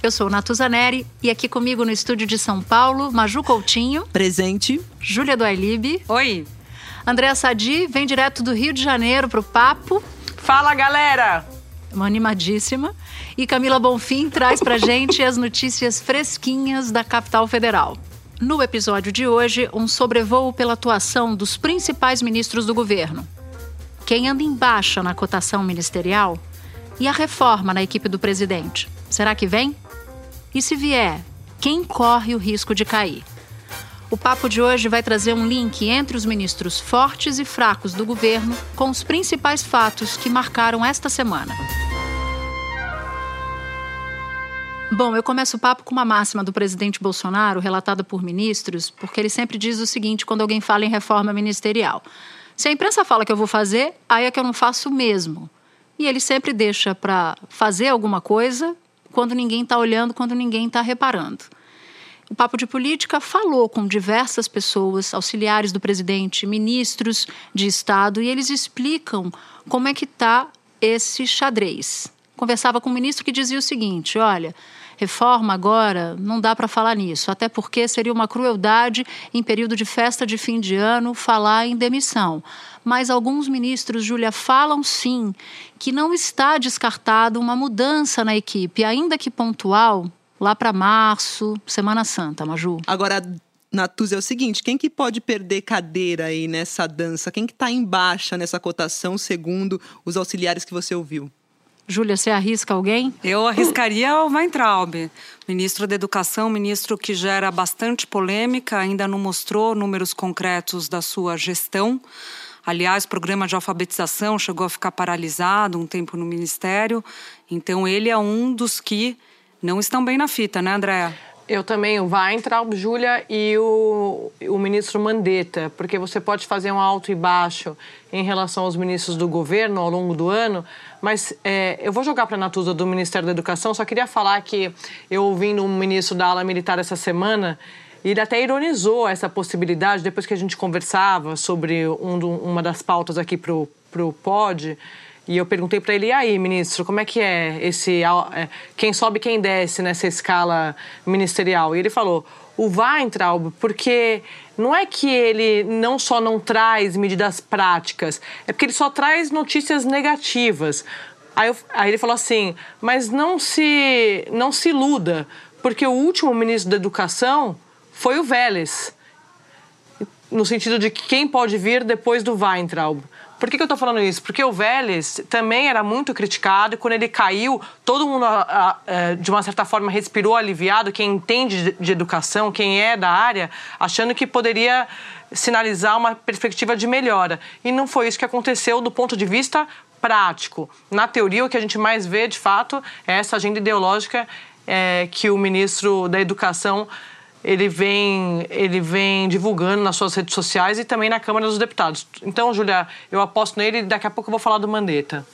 Eu sou Natuza Neri e aqui comigo no estúdio de São Paulo, Maju Coutinho. Presente. Júlia do Ailib. Oi. Andréa Sadi vem direto do Rio de Janeiro pro Papo. Fala, galera! Uma animadíssima. E Camila Bonfim traz pra gente as notícias fresquinhas da capital federal. No episódio de hoje, um sobrevoo pela atuação dos principais ministros do governo. Quem anda em baixa na cotação ministerial? E a reforma na equipe do presidente? Será que vem? E se vier, quem corre o risco de cair? O papo de hoje vai trazer um link entre os ministros fortes e fracos do governo com os principais fatos que marcaram esta semana. Bom, eu começo o papo com uma máxima do presidente Bolsonaro, relatada por ministros, porque ele sempre diz o seguinte quando alguém fala em reforma ministerial: se a imprensa fala que eu vou fazer, aí é que eu não faço mesmo. E ele sempre deixa para fazer alguma coisa quando ninguém está olhando, quando ninguém está reparando. O Papo de Política falou com diversas pessoas, auxiliares do presidente, ministros de Estado, e eles explicam como é que está esse xadrez. Conversava com um ministro que dizia o seguinte: olha, reforma agora não dá para falar nisso, até porque seria uma crueldade em período de festa de fim de ano falar em demissão. Mas alguns ministros, Júlia, falam sim que não está descartado uma mudança na equipe, ainda que pontual, lá para março, Semana Santa, Maju. Agora, Natuz, é o seguinte, quem que pode perder cadeira aí nessa dança? Quem que está em baixa nessa cotação, segundo os auxiliares que você ouviu? Júlia, você arrisca alguém? Eu arriscaria o Weintraub, ministro da Educação, ministro que gera bastante polêmica, ainda não mostrou números concretos da sua gestão. Aliás, o programa de alfabetização chegou a ficar paralisado um tempo no ministério. Então, ele é um dos que não estão bem na fita, né, Andréa? Eu também, o Weintraub, Júlia e o, o ministro Mandetta, porque você pode fazer um alto e baixo em relação aos ministros do governo ao longo do ano, mas é, eu vou jogar para a Natuza do Ministério da Educação, só queria falar que eu ouvindo um ministro da ala militar essa semana, ele até ironizou essa possibilidade, depois que a gente conversava sobre um, uma das pautas aqui para o POD, e eu perguntei para ele, e aí, ministro, como é que é esse é, quem sobe quem desce nessa escala ministerial? E ele falou, o Weintraub, porque não é que ele não só não traz medidas práticas, é porque ele só traz notícias negativas. Aí, eu, aí ele falou assim, mas não se, não se iluda, porque o último ministro da Educação foi o Vélez, no sentido de que quem pode vir depois do Weintraub. Por que, que eu estou falando isso? Porque o Vélez também era muito criticado e quando ele caiu, todo mundo, é, de uma certa forma, respirou aliviado, quem entende de educação, quem é da área, achando que poderia sinalizar uma perspectiva de melhora. E não foi isso que aconteceu do ponto de vista prático. Na teoria, o que a gente mais vê, de fato, é essa agenda ideológica é, que o ministro da Educação ele vem, ele vem divulgando nas suas redes sociais e também na Câmara dos Deputados. Então, Julia, eu aposto nele e daqui a pouco eu vou falar do Mandetta.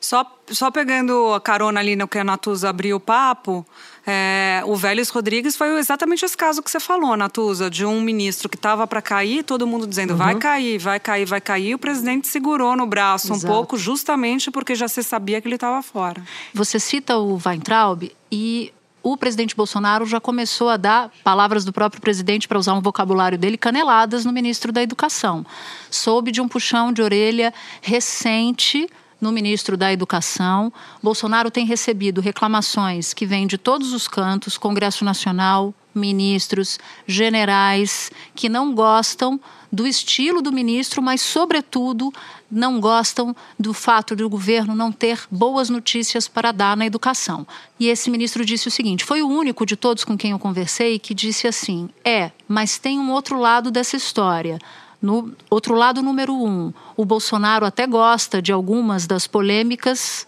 Só, só pegando a carona ali no que a Natuza abriu o papo, é, o Vélez Rodrigues foi exatamente esse caso que você falou, Natuza, de um ministro que estava para cair, todo mundo dizendo uhum. vai cair, vai cair, vai cair, e o presidente segurou no braço Exato. um pouco, justamente porque já se sabia que ele estava fora. Você cita o Weintraub e o presidente Bolsonaro já começou a dar, palavras do próprio presidente, para usar um vocabulário dele, caneladas no ministro da Educação. Soube de um puxão de orelha recente no ministro da Educação. Bolsonaro tem recebido reclamações que vêm de todos os cantos Congresso Nacional, ministros, generais, que não gostam do estilo do ministro, mas, sobretudo, não gostam do fato do governo não ter boas notícias para dar na educação. E esse ministro disse o seguinte: foi o único de todos com quem eu conversei que disse assim: é, mas tem um outro lado dessa história. No outro lado, número um, o Bolsonaro até gosta de algumas das polêmicas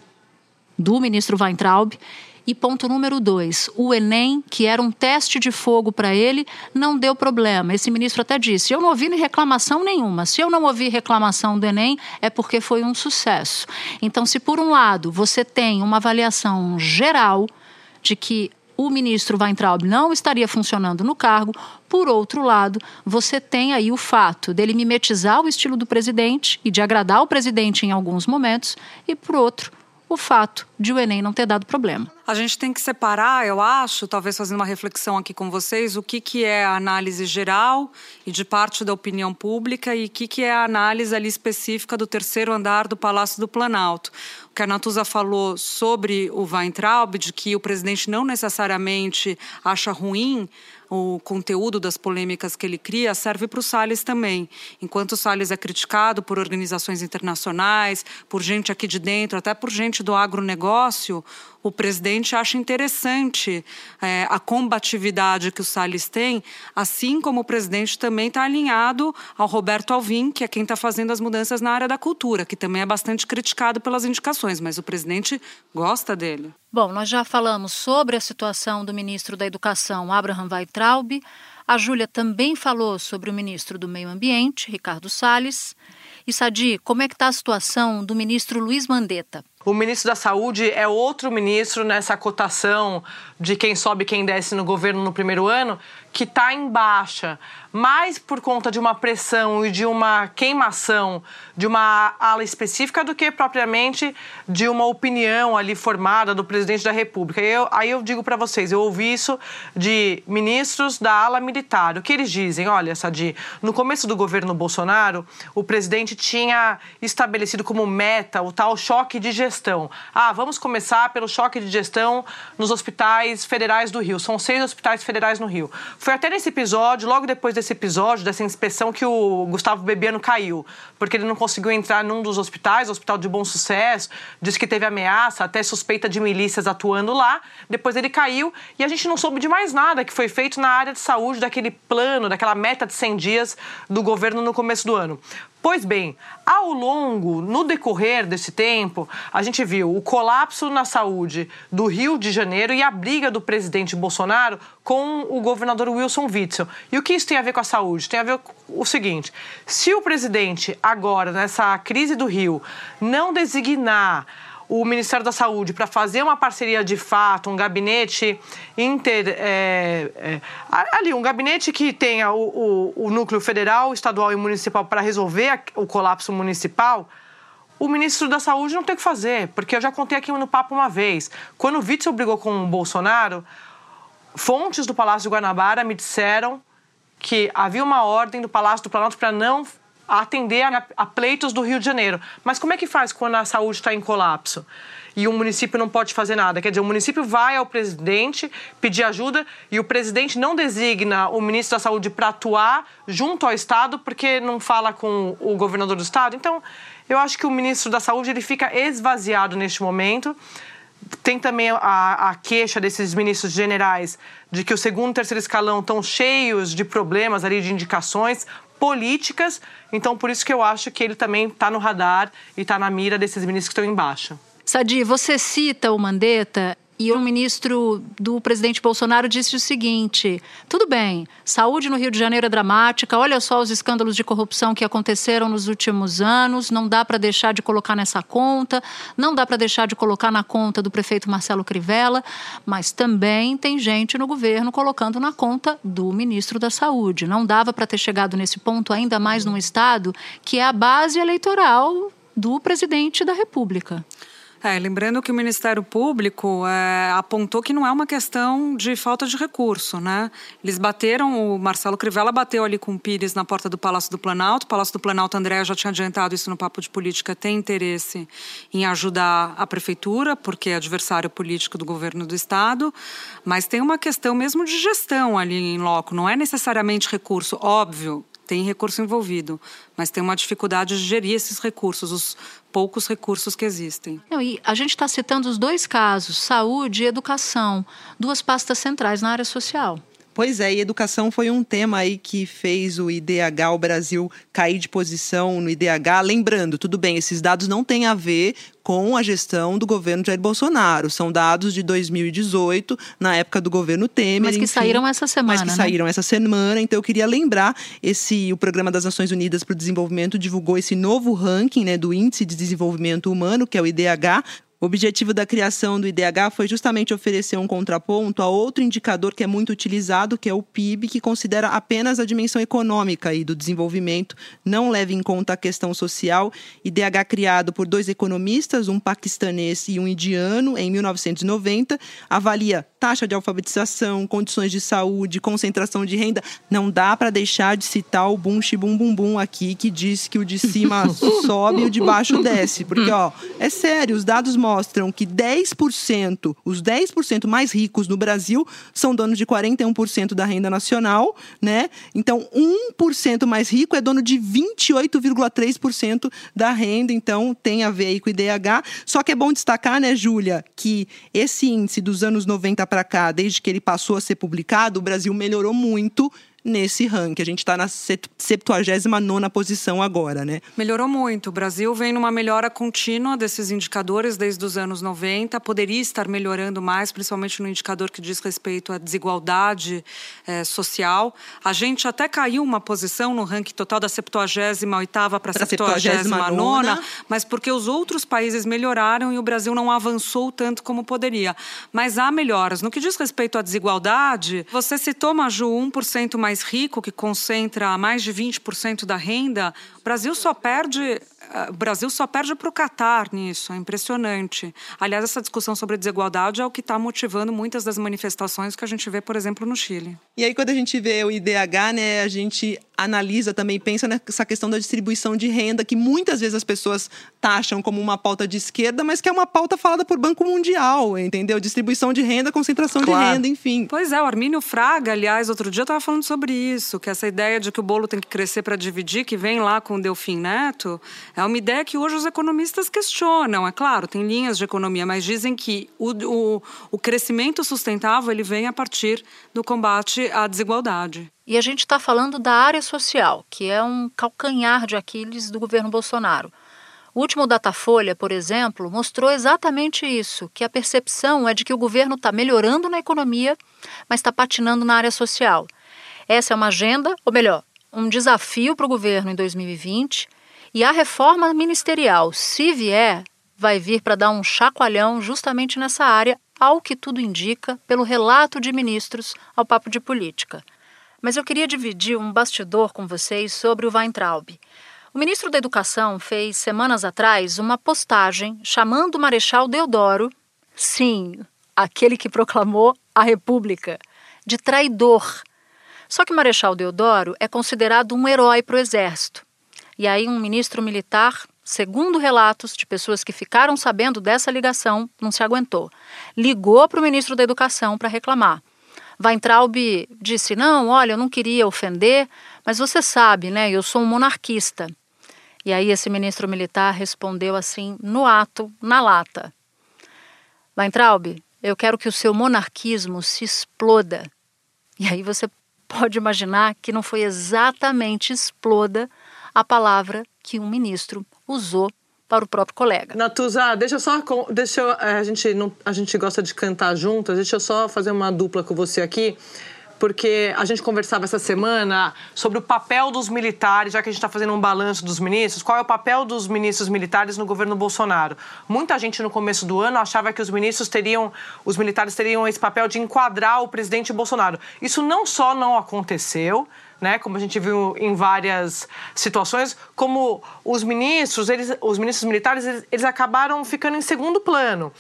do ministro Weintraub E ponto número dois, o Enem, que era um teste de fogo para ele, não deu problema. Esse ministro até disse: eu não ouvi reclamação nenhuma. Se eu não ouvi reclamação do Enem, é porque foi um sucesso. Então, se por um lado você tem uma avaliação geral de que o ministro Weintraub não estaria funcionando no cargo. Por outro lado, você tem aí o fato dele mimetizar o estilo do presidente e de agradar o presidente em alguns momentos, e por outro, o fato de o Enem não ter dado problema. A gente tem que separar, eu acho, talvez fazendo uma reflexão aqui com vocês, o que, que é a análise geral e de parte da opinião pública e o que, que é a análise ali específica do terceiro andar do Palácio do Planalto. O que a Natuza falou sobre o Weintraub, de que o presidente não necessariamente acha ruim o conteúdo das polêmicas que ele cria serve para o Salles também. Enquanto o Salles é criticado por organizações internacionais, por gente aqui de dentro, até por gente do agronegócio, o presidente acha interessante é, a combatividade que o Salles tem, assim como o presidente também está alinhado ao Roberto Alvim, que é quem está fazendo as mudanças na área da cultura, que também é bastante criticado pelas indicações, mas o presidente gosta dele. Bom, nós já falamos sobre a situação do ministro da Educação, Abraham Weintraub. A Júlia também falou sobre o ministro do Meio Ambiente, Ricardo Salles. E Sadi, como é que está a situação do ministro Luiz Mandetta? O ministro da Saúde é outro ministro nessa cotação de quem sobe quem desce no governo no primeiro ano, que está em baixa, mais por conta de uma pressão e de uma queimação de uma ala específica do que propriamente de uma opinião ali formada do presidente da República. Eu, aí eu digo para vocês, eu ouvi isso de ministros da ala militar. O que eles dizem? Olha, Sadi, no começo do governo Bolsonaro, o presidente tinha estabelecido como meta o tal choque de gestão gestão. Ah, vamos começar pelo choque de gestão nos hospitais federais do Rio. São seis hospitais federais no Rio. Foi até nesse episódio, logo depois desse episódio, dessa inspeção, que o Gustavo Bebiano caiu, porque ele não conseguiu entrar num dos hospitais, o Hospital de Bom Sucesso, disse que teve ameaça, até suspeita de milícias atuando lá. Depois ele caiu e a gente não soube de mais nada que foi feito na área de saúde daquele plano, daquela meta de 100 dias do governo no começo do ano. Pois bem, ao longo, no decorrer desse tempo, a gente viu o colapso na saúde do Rio de Janeiro e a briga do presidente Bolsonaro com o governador Wilson Witzel. E o que isso tem a ver com a saúde? Tem a ver com o seguinte: se o presidente, agora, nessa crise do Rio, não designar o Ministério da Saúde para fazer uma parceria de fato, um gabinete inter. É, é, ali, um gabinete que tenha o, o, o núcleo federal, estadual e municipal para resolver o colapso municipal o ministro da Saúde não tem o que fazer, porque eu já contei aqui no papo uma vez. Quando o Witzel brigou com o Bolsonaro, fontes do Palácio de Guanabara me disseram que havia uma ordem do Palácio do Planalto para não atender a, a, pleitos do Rio de Janeiro. Mas como é que faz quando a saúde está em colapso? E o município não pode fazer nada. Quer dizer, o município vai ao presidente pedir ajuda e o presidente não designa o ministro da Saúde para atuar junto ao Estado porque não fala com o governador do Estado. Então, eu acho que o ministro da Saúde ele fica esvaziado neste momento. Tem também a, a, queixa desses ministros generais de que o segundo e terceiro escalão estão cheios de problemas ali, de indicações políticas. Então, por isso que eu acho que ele também está no radar e está na mira desses ministros que estão embaixo. Sadi, você cita o Mandetta e o ministro do presidente Bolsonaro disse o seguinte: tudo bem, saúde no Rio de Janeiro é dramática, olha só os escândalos de corrupção que aconteceram nos últimos anos, não dá para deixar de colocar nessa conta, não dá para deixar de colocar na conta do prefeito Marcelo Crivella, mas também tem gente no governo colocando na conta do ministro da Saúde. Não dava para ter chegado nesse ponto, ainda mais num estado que é a base eleitoral do presidente da República. É, lembrando que o Ministério Público é, apontou que não é uma questão de falta de recurso, né? Eles bateram, o Marcelo Crivella bateu ali com o Pires na porta do Palácio do Planalto. O Palácio do Planalto, André já tinha adiantado isso no Papo de Política, tem interesse em ajudar a prefeitura, porque é adversário político do governo do Estado, mas tem uma questão mesmo de gestão ali em loco, não é necessariamente recurso, óbvio, tem recurso envolvido, mas tem uma dificuldade de gerir esses recursos, os poucos recursos que existem. Não, e a gente está citando os dois casos, saúde e educação, duas pastas centrais na área social. Pois é, e educação foi um tema aí que fez o IDH, o Brasil, cair de posição no IDH. Lembrando, tudo bem, esses dados não têm a ver com a gestão do governo Jair Bolsonaro. São dados de 2018, na época do governo Temer. Mas que enfim, saíram essa semana. Mas que né? saíram essa semana. Então eu queria lembrar esse o Programa das Nações Unidas para o Desenvolvimento divulgou esse novo ranking né, do Índice de Desenvolvimento Humano, que é o IDH, o objetivo da criação do IDH foi justamente oferecer um contraponto a outro indicador que é muito utilizado, que é o PIB, que considera apenas a dimensão econômica e do desenvolvimento, não leva em conta a questão social. IDH criado por dois economistas, um paquistanês e um indiano, em 1990, avalia taxa de alfabetização, condições de saúde, concentração de renda. Não dá para deixar de citar o bum bum bum bum aqui, que diz que o de cima sobe e o de baixo desce. Porque, ó, é sério, os dados mostram mostram que 10%, os 10% mais ricos no Brasil são donos de 41% da renda nacional, né? Então, 1% mais rico é dono de 28,3% da renda, então tem a ver aí com o IDH. Só que é bom destacar, né, Júlia, que esse índice dos anos 90 para cá, desde que ele passou a ser publicado, o Brasil melhorou muito nesse ranking. A gente está na 79 posição agora, né? Melhorou muito. O Brasil vem numa melhora contínua desses indicadores desde os anos 90. Poderia estar melhorando mais, principalmente no indicador que diz respeito à desigualdade é, social. A gente até caiu uma posição no ranking total da 78ª para a 79 mas porque os outros países melhoraram e o Brasil não avançou tanto como poderia. Mas há melhoras. No que diz respeito à desigualdade, você citou, Maju, 1% mais mais rico, que concentra mais de 20% da renda, o Brasil só perde o Brasil só perde para o Catar nisso, é impressionante. Aliás, essa discussão sobre desigualdade é o que está motivando muitas das manifestações que a gente vê, por exemplo, no Chile. E aí, quando a gente vê o IDH, né, a gente analisa também, pensa nessa questão da distribuição de renda, que muitas vezes as pessoas taxam como uma pauta de esquerda, mas que é uma pauta falada por Banco Mundial, entendeu? Distribuição de renda, concentração claro. de renda, enfim. Pois é, o Armínio Fraga, aliás, outro dia estava falando sobre isso, que essa ideia de que o bolo tem que crescer para dividir, que vem lá com o Delfim Neto, é uma ideia que hoje os economistas questionam. É claro, tem linhas de economia, mas dizem que o, o, o crescimento sustentável ele vem a partir do combate à desigualdade. E a gente está falando da área social, que é um calcanhar de Aquiles do governo Bolsonaro. O último Datafolha, por exemplo, mostrou exatamente isso: que a percepção é de que o governo está melhorando na economia, mas está patinando na área social. Essa é uma agenda, ou melhor, um desafio para o governo em 2020. E a reforma ministerial, se vier, vai vir para dar um chacoalhão justamente nessa área, ao que tudo indica, pelo relato de ministros ao papo de política. Mas eu queria dividir um bastidor com vocês sobre o Weintraub. O ministro da Educação fez semanas atrás uma postagem chamando o Marechal Deodoro, sim, aquele que proclamou a República, de traidor. Só que Marechal Deodoro é considerado um herói para o Exército. E aí, um ministro militar, segundo relatos de pessoas que ficaram sabendo dessa ligação, não se aguentou. Ligou para o ministro da Educação para reclamar. Weintraub disse: Não, olha, eu não queria ofender, mas você sabe, né? Eu sou um monarquista. E aí esse ministro militar respondeu assim, no ato, na lata: Weintraub, eu quero que o seu monarquismo se exploda. E aí você pode imaginar que não foi exatamente exploda a palavra que um ministro usou para o próprio colega. Natuza, deixa eu só. Deixa eu, é, a, gente não, a gente gosta de cantar juntas, deixa eu só fazer uma dupla com você aqui porque a gente conversava essa semana sobre o papel dos militares, já que a gente está fazendo um balanço dos ministros, qual é o papel dos ministros militares no governo Bolsonaro. Muita gente no começo do ano achava que os ministros teriam, os militares teriam esse papel de enquadrar o presidente Bolsonaro. Isso não só não aconteceu, né, como a gente viu em várias situações, como os ministros, eles, os ministros militares, eles, eles acabaram ficando em segundo plano.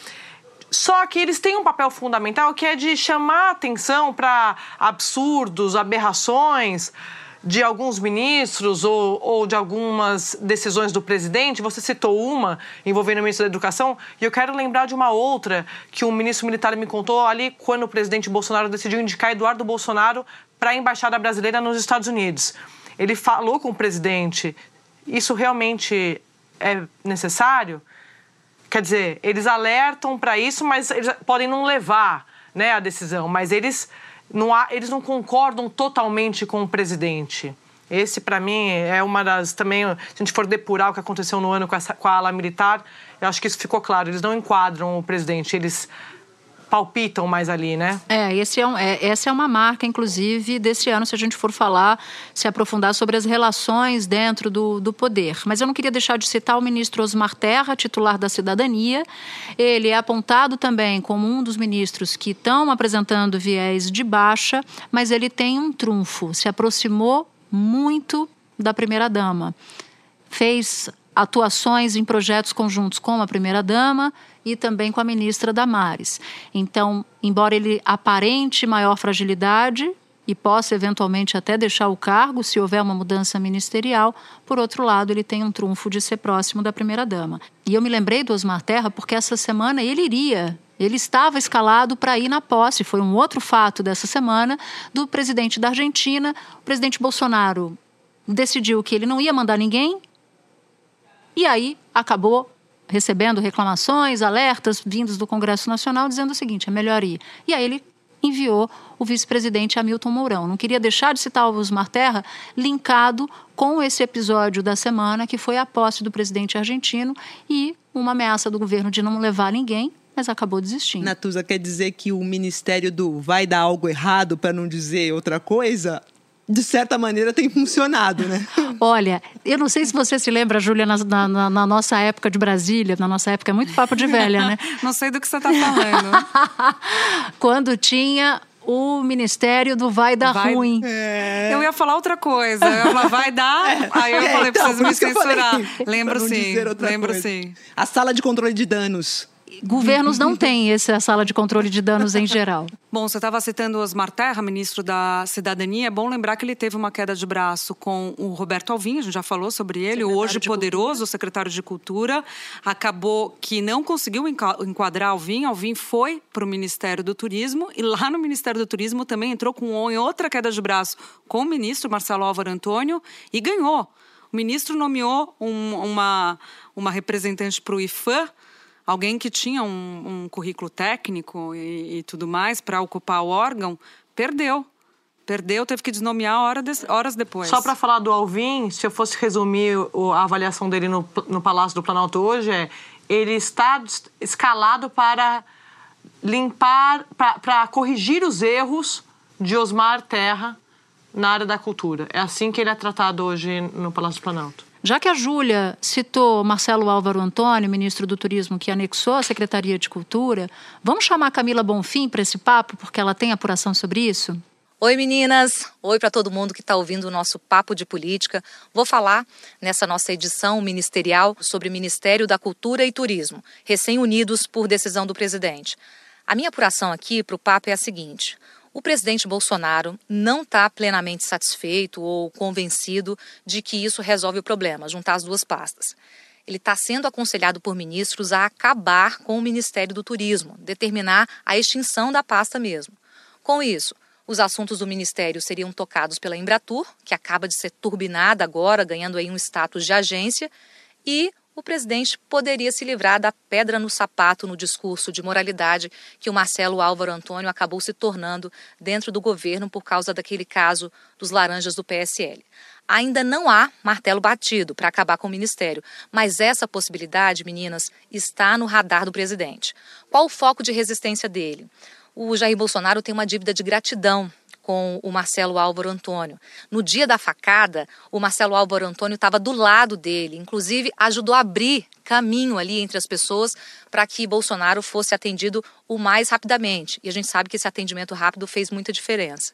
Só que eles têm um papel fundamental que é de chamar atenção para absurdos, aberrações de alguns ministros ou, ou, de algumas decisões do presidente. Você citou uma envolvendo o ministro da Educação, e eu quero lembrar de uma outra que um ministro militar me contou ali quando o presidente Bolsonaro decidiu indicar Eduardo Bolsonaro para a embaixada brasileira nos Estados Unidos. Ele falou com o presidente: isso realmente é necessário? Quer dizer, eles alertam para isso, mas eles podem não levar né, a decisão, mas eles não há, eles não concordam totalmente com o presidente. Esse, para mim, é uma das. Também, se a gente for depurar o que aconteceu no ano com, essa, com a ala militar, eu acho que isso ficou claro. Eles não enquadram o presidente, eles palpitam mais ali, né? É, esse é um, é, essa é uma marca, inclusive, desse ano, se a gente for falar, se aprofundar sobre as relações dentro do, do poder. Mas eu não queria deixar de citar o ministro Osmar Terra, titular da Cidadania. Ele é apontado também como um dos ministros que estão apresentando viés de baixa, mas ele tem um trunfo, se aproximou muito da primeira-dama. Fez atuações em projetos conjuntos com a primeira-dama e também com a ministra Damares. Então, embora ele aparente maior fragilidade e possa eventualmente até deixar o cargo se houver uma mudança ministerial, por outro lado, ele tem um trunfo de ser próximo da primeira-dama. E eu me lembrei do Osmar Terra porque essa semana ele iria ele estava escalado para ir na posse. Foi um outro fato dessa semana do presidente da Argentina. O presidente Bolsonaro decidiu que ele não ia mandar ninguém. E aí acabou recebendo reclamações, alertas vindos do Congresso Nacional dizendo o seguinte: é melhor ir. E aí ele enviou o vice-presidente Hamilton Mourão. Não queria deixar de citar o Osmar Terra, linkado com esse episódio da semana, que foi a posse do presidente argentino e uma ameaça do governo de não levar ninguém, mas acabou desistindo. Natuza, quer dizer que o Ministério do vai dar algo errado, para não dizer outra coisa? De certa maneira, tem funcionado, né? Olha, eu não sei se você se lembra, Júlia, na, na, na, nossa época de Brasília, na nossa época é muito papo de velha, né? não sei do que você está falando. Quando tinha o Ministério do Vai Dar vai, Ruim. É... Eu ia falar outra coisa. Eu ia falar, vai dar. É. Aí eu é, falei, então, preciso me censurar. Lembro sim. Lembro coisa. sim. A sala de controle de danos governos não têm essa sala de controle de danos em geral. Bom, você estava citando Osmar Terra, ministro da Cidadania. É bom lembrar que ele teve uma queda de braço com o Roberto Alvim, a gente já falou sobre ele, secretário o hoje poderoso Cultura. secretário de Cultura. Acabou que não conseguiu enquadrar Alvim. Alvim foi para o Ministério do Turismo e lá no Ministério do Turismo também entrou com outra queda de braço com o ministro Marcelo Álvaro Antônio e ganhou. O ministro nomeou um, uma, uma representante para o IFAM, alguém que tinha um, um currículo técnico e, e tudo mais para ocupar o órgão, perdeu. Perdeu, teve que desnomear hora de, horas depois. Só para falar do Alvin, se eu fosse resumir a avaliação dele no, no Palácio do Planalto hoje, é ele está escalado para limpar, para corrigir os erros de Osmar Terra na área da cultura. É assim que ele é tratado hoje no Palácio do Planalto. Já que a Júlia citou Marcelo Álvaro Antônio, ministro do Turismo, que anexou a Secretaria de Cultura, vamos chamar Camila Bonfim para esse papo, porque ela tem apuração sobre isso? Oi meninas, oi para todo mundo que está ouvindo o nosso Papo de Política. Vou falar nessa nossa edição ministerial sobre Ministério da Cultura e Turismo, recém-unidos por decisão do presidente. A minha apuração aqui para o papo é a seguinte: o presidente Bolsonaro não está plenamente satisfeito ou convencido de que isso resolve o problema, juntar as duas pastas. Ele está sendo aconselhado por ministros a acabar com o Ministério do Turismo, determinar a extinção da pasta mesmo. Com isso, os assuntos do ministério seriam tocados pela Embratur, que acaba de ser turbinada agora, ganhando aí um status de agência, e o presidente poderia se livrar da pedra no sapato no discurso de moralidade que o Marcelo Álvaro Antônio acabou se tornando dentro do governo por causa daquele caso dos laranjas do PSL. Ainda não há martelo batido para acabar com o ministério, mas essa possibilidade, meninas, está no radar do presidente. Qual o foco de resistência dele? O Jair Bolsonaro tem uma dívida de gratidão com o Marcelo Álvaro Antônio. No dia da facada, o Marcelo Álvaro Antônio estava do lado dele, inclusive ajudou a abrir caminho ali entre as pessoas para que Bolsonaro fosse atendido o mais rapidamente. E a gente sabe que esse atendimento rápido fez muita diferença.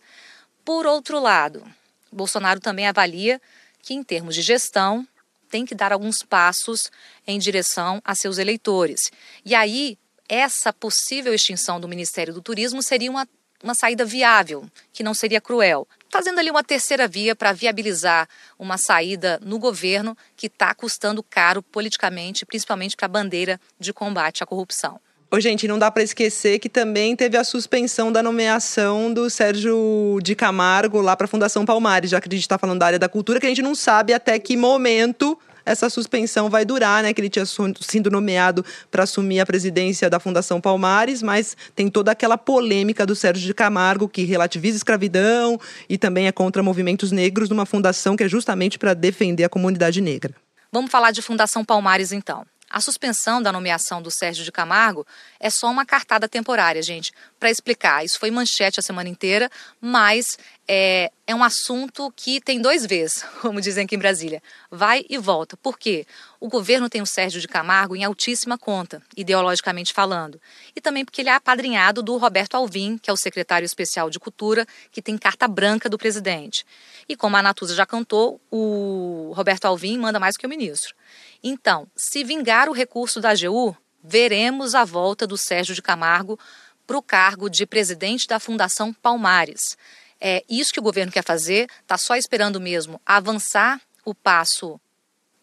Por outro lado, Bolsonaro também avalia que, em termos de gestão, tem que dar alguns passos em direção a seus eleitores. E aí, essa possível extinção do Ministério do Turismo seria uma uma saída viável, que não seria cruel. Fazendo ali uma terceira via para viabilizar uma saída no governo que está custando caro politicamente, principalmente para a bandeira de combate à corrupção. Ô, gente, não dá para esquecer que também teve a suspensão da nomeação do Sérgio de Camargo lá para a Fundação Palmares, já que a gente está falando da área da cultura, que a gente não sabe até que momento essa suspensão vai durar, né? Que ele tinha sido nomeado para assumir a presidência da Fundação Palmares, mas tem toda aquela polêmica do Sérgio de Camargo que relativiza escravidão e também é contra movimentos negros numa fundação que é justamente para defender a comunidade negra. Vamos falar de Fundação Palmares então. A suspensão da nomeação do Sérgio de Camargo é só uma cartada temporária, gente. Para explicar, isso foi manchete a semana inteira, mas é, é um assunto que tem dois vezes, como dizem aqui em Brasília. Vai e volta. Por quê? O governo tem o Sérgio de Camargo em altíssima conta, ideologicamente falando. E também porque ele é apadrinhado do Roberto Alvim, que é o secretário especial de Cultura, que tem carta branca do presidente. E como a Natuza já cantou, o Roberto Alvim manda mais que o ministro. Então, se vingar o recurso da AGU, veremos a volta do Sérgio de Camargo para o cargo de presidente da Fundação Palmares. É isso que o governo quer fazer, está só esperando mesmo avançar o passo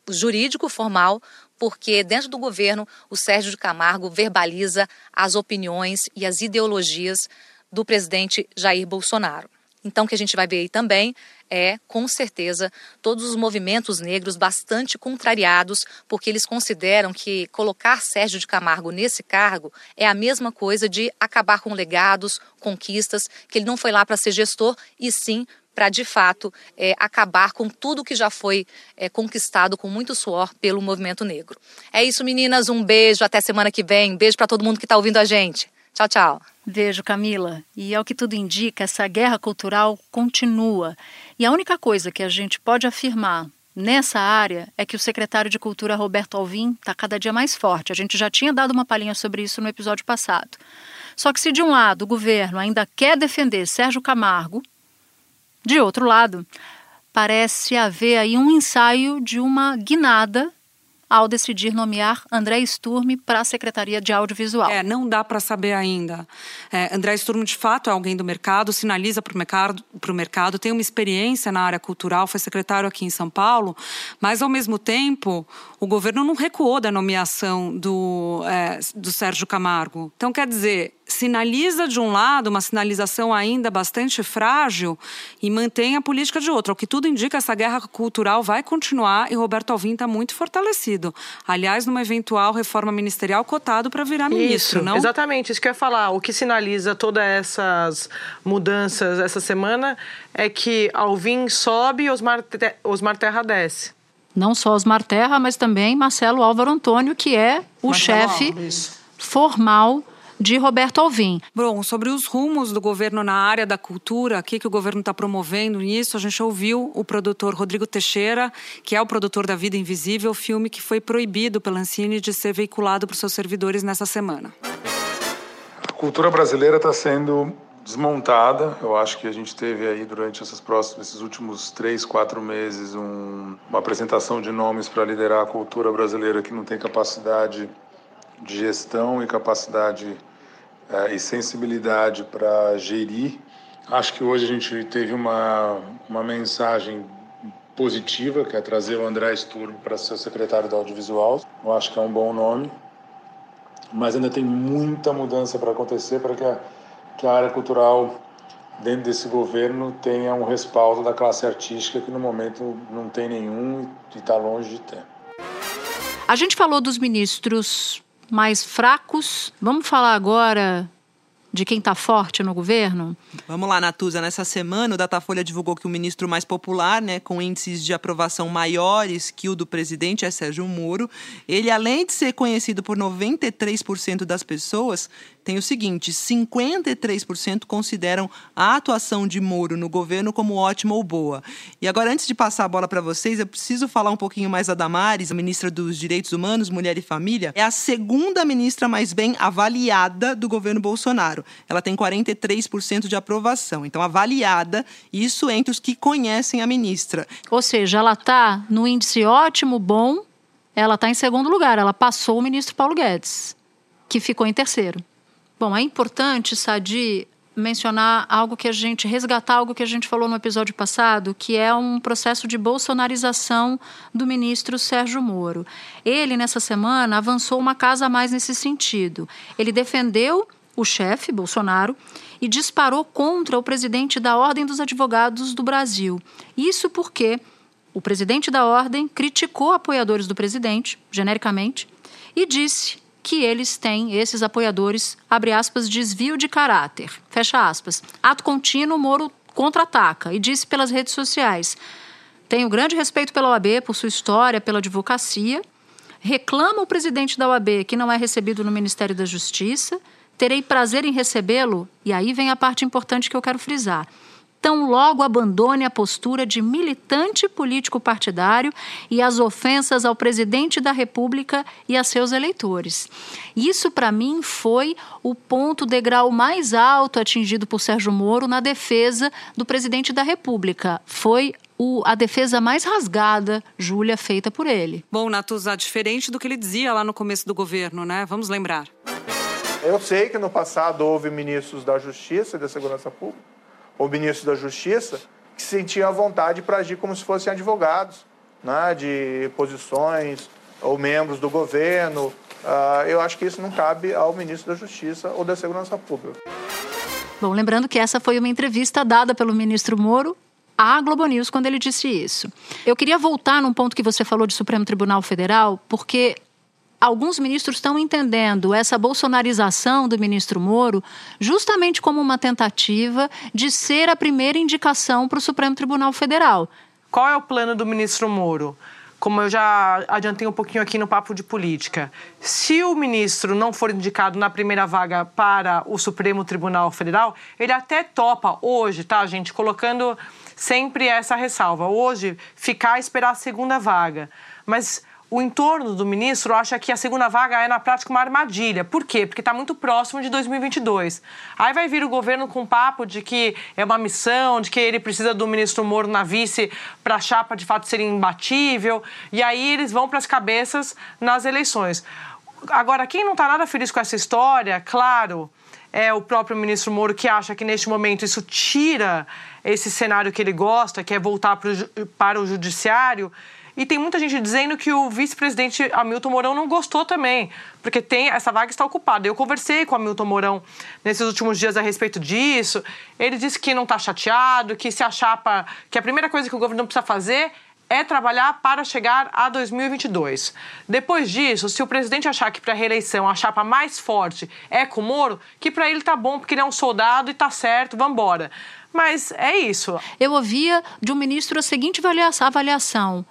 jurídico formal, porque dentro do governo o Sérgio de Camargo verbaliza as opiniões e as ideologias do presidente Jair Bolsonaro. Então, o que a gente vai ver aí também é, com certeza, todos os movimentos negros bastante contrariados, porque eles consideram que colocar Sérgio de Camargo nesse cargo é a mesma coisa de acabar com legados, conquistas, que ele não foi lá para ser gestor, e sim para, de fato, é, acabar com tudo que já foi é, conquistado com muito suor pelo movimento negro. É isso, meninas. Um beijo. Até semana que vem. Beijo para todo mundo que está ouvindo a gente. Tchau, tchau. Vejo, Camila. E ao que tudo indica, essa guerra cultural continua. E a única coisa que a gente pode afirmar nessa área é que o secretário de Cultura, Roberto Alvim, está cada dia mais forte. A gente já tinha dado uma palhinha sobre isso no episódio passado. Só que se de um lado o governo ainda quer defender Sérgio Camargo, de outro lado, parece haver aí um ensaio de uma guinada ao decidir nomear André Sturme para a Secretaria de Audiovisual. É, não dá para saber ainda. É, André Sturme, de fato, é alguém do mercado, sinaliza para o mercado, mercado, tem uma experiência na área cultural, foi secretário aqui em São Paulo, mas, ao mesmo tempo, o governo não recuou da nomeação do, é, do Sérgio Camargo. Então, quer dizer, sinaliza de um lado uma sinalização ainda bastante frágil e mantém a política de outro. O que tudo indica, essa guerra cultural vai continuar e Roberto Alvim está muito fortalecido. Aliás, numa eventual reforma ministerial cotado para virar ministro, isso, não? Exatamente, isso que eu ia falar. O que sinaliza todas essas mudanças essa semana é que Alvim sobe e Osmar, Osmar Terra desce. Não só Osmar Terra, mas também Marcelo Álvaro Antônio, que é o chefe formal de Roberto Alvim. Bom, sobre os rumos do governo na área da cultura, o que, que o governo está promovendo nisso, a gente ouviu o produtor Rodrigo Teixeira, que é o produtor da Vida Invisível, filme que foi proibido pela Ancine de ser veiculado para os seus servidores nessa semana. A cultura brasileira está sendo desmontada. Eu acho que a gente teve aí durante esses próximos, esses últimos três, quatro meses um, uma apresentação de nomes para liderar a cultura brasileira que não tem capacidade de gestão e capacidade é, e sensibilidade para gerir. Acho que hoje a gente teve uma, uma mensagem positiva, que é trazer o André Sturm para ser secretário do audiovisual. Eu acho que é um bom nome, mas ainda tem muita mudança para acontecer para que que a área cultural dentro desse governo tenha um respaldo da classe artística que no momento não tem nenhum e está longe de ter. A gente falou dos ministros mais fracos. Vamos falar agora de quem está forte no governo? Vamos lá, Natuza. Nessa semana, o Datafolha divulgou que o ministro mais popular, né, com índices de aprovação maiores que o do presidente, é Sérgio Moro. Ele, além de ser conhecido por 93% das pessoas, tem o seguinte: 53% consideram a atuação de Moro no governo como ótima ou boa. E agora, antes de passar a bola para vocês, eu preciso falar um pouquinho mais da Damares, a ministra dos Direitos Humanos, Mulher e Família. É a segunda ministra mais bem avaliada do governo Bolsonaro. Ela tem 43% de aprovação. Então, avaliada, isso entre os que conhecem a ministra. Ou seja, ela está no índice ótimo, bom, ela está em segundo lugar. Ela passou o ministro Paulo Guedes, que ficou em terceiro. Bom, é importante, Sadi, mencionar algo que a gente, resgatar algo que a gente falou no episódio passado, que é um processo de bolsonarização do ministro Sérgio Moro. Ele, nessa semana, avançou uma casa a mais nesse sentido. Ele defendeu o chefe, Bolsonaro, e disparou contra o presidente da Ordem dos Advogados do Brasil. Isso porque o presidente da ordem criticou apoiadores do presidente, genericamente, e disse que eles têm, esses apoiadores, abre aspas, desvio de caráter, fecha aspas. Ato contínuo, Moro contra-ataca e disse pelas redes sociais: tenho grande respeito pela OAB, por sua história, pela advocacia. Reclama o presidente da OAB que não é recebido no Ministério da Justiça. Terei prazer em recebê-lo. E aí vem a parte importante que eu quero frisar tão logo abandone a postura de militante político partidário e as ofensas ao presidente da República e a seus eleitores. Isso, para mim, foi o ponto degrau mais alto atingido por Sérgio Moro na defesa do presidente da República. Foi o, a defesa mais rasgada, Júlia, feita por ele. Bom, Natuza, diferente do que ele dizia lá no começo do governo, né? Vamos lembrar. Eu sei que no passado houve ministros da Justiça e da Segurança Pública ou ministros da Justiça que se sentiam à vontade para agir como se fossem advogados né, de posições ou membros do governo. Uh, eu acho que isso não cabe ao ministro da Justiça ou da Segurança Pública. Bom, lembrando que essa foi uma entrevista dada pelo ministro Moro à Globo News quando ele disse isso. Eu queria voltar num ponto que você falou de Supremo Tribunal Federal, porque alguns ministros estão entendendo essa bolsonarização do ministro Moro justamente como uma tentativa de ser a primeira indicação para o Supremo Tribunal Federal. Qual é o plano do ministro Moro? Como eu já adiantei um pouquinho aqui no papo de política, se o ministro não for indicado na primeira vaga para o Supremo Tribunal Federal, ele até topa hoje, tá, gente, colocando sempre essa ressalva, hoje ficar a esperar a segunda vaga. Mas o entorno do ministro acha que a segunda vaga é, na prática, uma armadilha. Por quê? Porque está muito próximo de 2022. Aí vai vir o governo com papo de que é uma missão, de que ele precisa do ministro Moro na vice para a chapa de fato ser imbatível. E aí eles vão para as cabeças nas eleições. Agora, quem não está nada feliz com essa história, claro, é o próprio ministro Moro que acha que neste momento isso tira esse cenário que ele gosta, que é voltar para o judiciário. E tem muita gente dizendo que o vice-presidente Hamilton Mourão não gostou também, porque tem essa vaga está ocupada. Eu conversei com o Hamilton Mourão nesses últimos dias a respeito disso. Ele disse que não está chateado, que se a chapa, que a primeira coisa que o governo precisa fazer é trabalhar para chegar a 2022. Depois disso, se o presidente achar que para a reeleição a chapa mais forte é com o Moro, que para ele tá bom, porque ele é um soldado e tá certo, vamos embora. Mas é isso. Eu ouvia de um ministro a seguinte avaliação: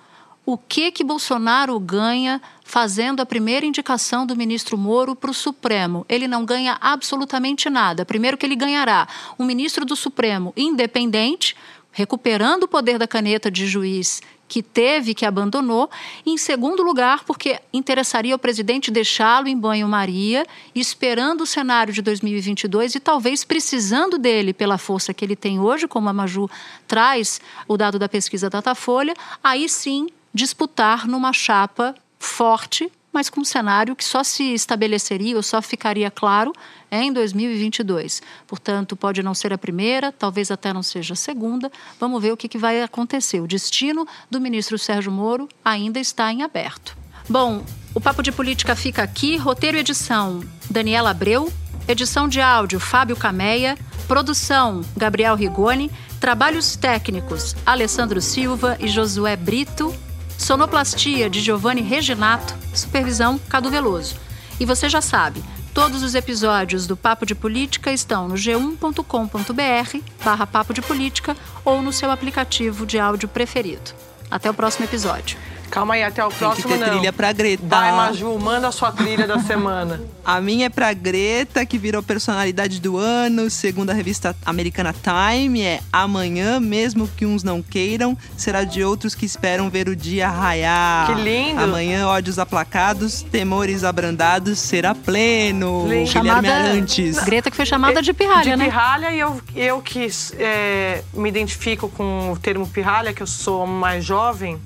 o que que Bolsonaro ganha fazendo a primeira indicação do ministro Moro para o Supremo. Ele não ganha absolutamente nada. Primeiro que ele ganhará um ministro do Supremo independente, recuperando o poder da caneta de juiz que teve, que abandonou. em segundo lugar, porque interessaria ao presidente deixá-lo em banho-maria, esperando o cenário de 2022 e talvez precisando dele pela força que ele tem hoje, como a Maju traz o dado da pesquisa Datafolha, aí sim disputar numa chapa forte, mas com um cenário que só se estabeleceria ou só ficaria claro em 2022. Portanto, pode não ser a primeira, talvez até não seja a segunda. Vamos ver o que, que vai acontecer. O destino do ministro Sérgio Moro ainda está em aberto. Bom, o Papo de Política fica aqui. Roteiro e edição: Daniela Abreu. Edição de áudio: Fábio Cameia. Produção: Gabriel Rigoni. Trabalhos técnicos: Alessandro Silva e Josué Brito. Sonoplastia de Giovanni Reginato, supervisão Cadu Veloso. E você já sabe, todos os episódios do Papo de Política estão no g1.com.br barra Papo de Política ou no seu aplicativo de áudio preferido. Até o próximo episódio. Calma aí, até o próximo Tem que ter não. trilha pra Greta. Vai, Maju, manda a sua trilha da semana. A minha é pra Greta, que virou personalidade do ano, segundo a revista americana Time. É amanhã, mesmo que uns não queiram, será de outros que esperam ver o dia raiar. Que lindo. Amanhã, ódios aplacados, temores abrandados, será pleno. Lindo. Guilherme Chamada- Arantes. Greta que foi chamada de pirralha, de né? pirralha, e eu, eu que é, me identifico com o termo pirralha, que eu sou mais jovem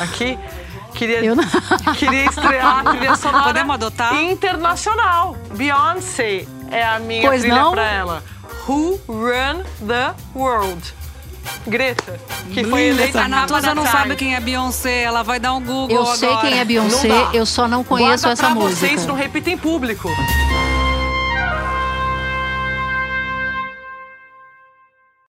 aqui, queria, Eu não. queria estrear a trilha sonora Podemos adotar? internacional. Beyoncé é a minha Pois trilha não? pra ela. Who Run the World? Greta, que foi Linda eleita A Natuza não sabe quem é Beyoncé, ela vai dar um Google Eu agora. sei quem é Beyoncé, eu só não conheço Guarda essa pra música. vocês, não repita em público.